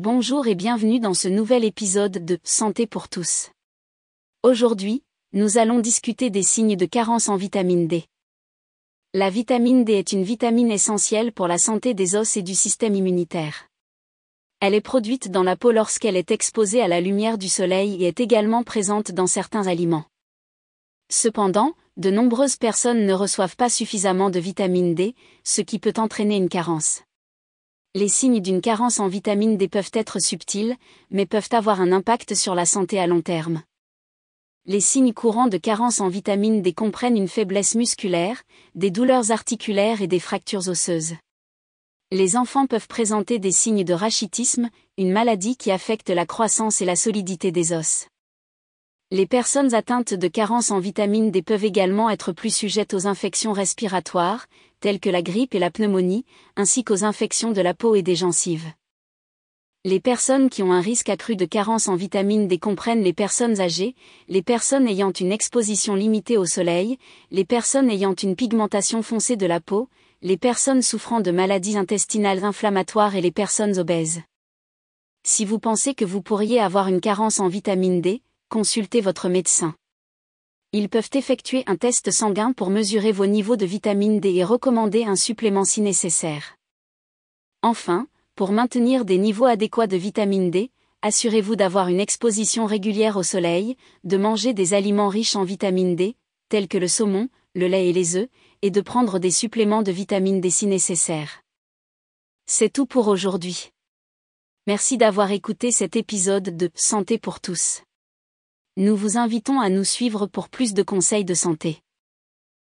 Bonjour et bienvenue dans ce nouvel épisode de Santé pour tous. Aujourd'hui, nous allons discuter des signes de carence en vitamine D. La vitamine D est une vitamine essentielle pour la santé des os et du système immunitaire. Elle est produite dans la peau lorsqu'elle est exposée à la lumière du soleil et est également présente dans certains aliments. Cependant, de nombreuses personnes ne reçoivent pas suffisamment de vitamine D, ce qui peut entraîner une carence. Les signes d'une carence en vitamine D peuvent être subtils, mais peuvent avoir un impact sur la santé à long terme. Les signes courants de carence en vitamine D comprennent une faiblesse musculaire, des douleurs articulaires et des fractures osseuses. Les enfants peuvent présenter des signes de rachitisme, une maladie qui affecte la croissance et la solidité des os. Les personnes atteintes de carence en vitamine D peuvent également être plus sujettes aux infections respiratoires, telles que la grippe et la pneumonie, ainsi qu'aux infections de la peau et des gencives. Les personnes qui ont un risque accru de carence en vitamine D comprennent les personnes âgées, les personnes ayant une exposition limitée au soleil, les personnes ayant une pigmentation foncée de la peau, les personnes souffrant de maladies intestinales inflammatoires et les personnes obèses. Si vous pensez que vous pourriez avoir une carence en vitamine D, consultez votre médecin. Ils peuvent effectuer un test sanguin pour mesurer vos niveaux de vitamine D et recommander un supplément si nécessaire. Enfin, pour maintenir des niveaux adéquats de vitamine D, assurez-vous d'avoir une exposition régulière au soleil, de manger des aliments riches en vitamine D, tels que le saumon, le lait et les œufs, et de prendre des suppléments de vitamine D si nécessaire. C'est tout pour aujourd'hui. Merci d'avoir écouté cet épisode de Santé pour tous. Nous vous invitons à nous suivre pour plus de conseils de santé.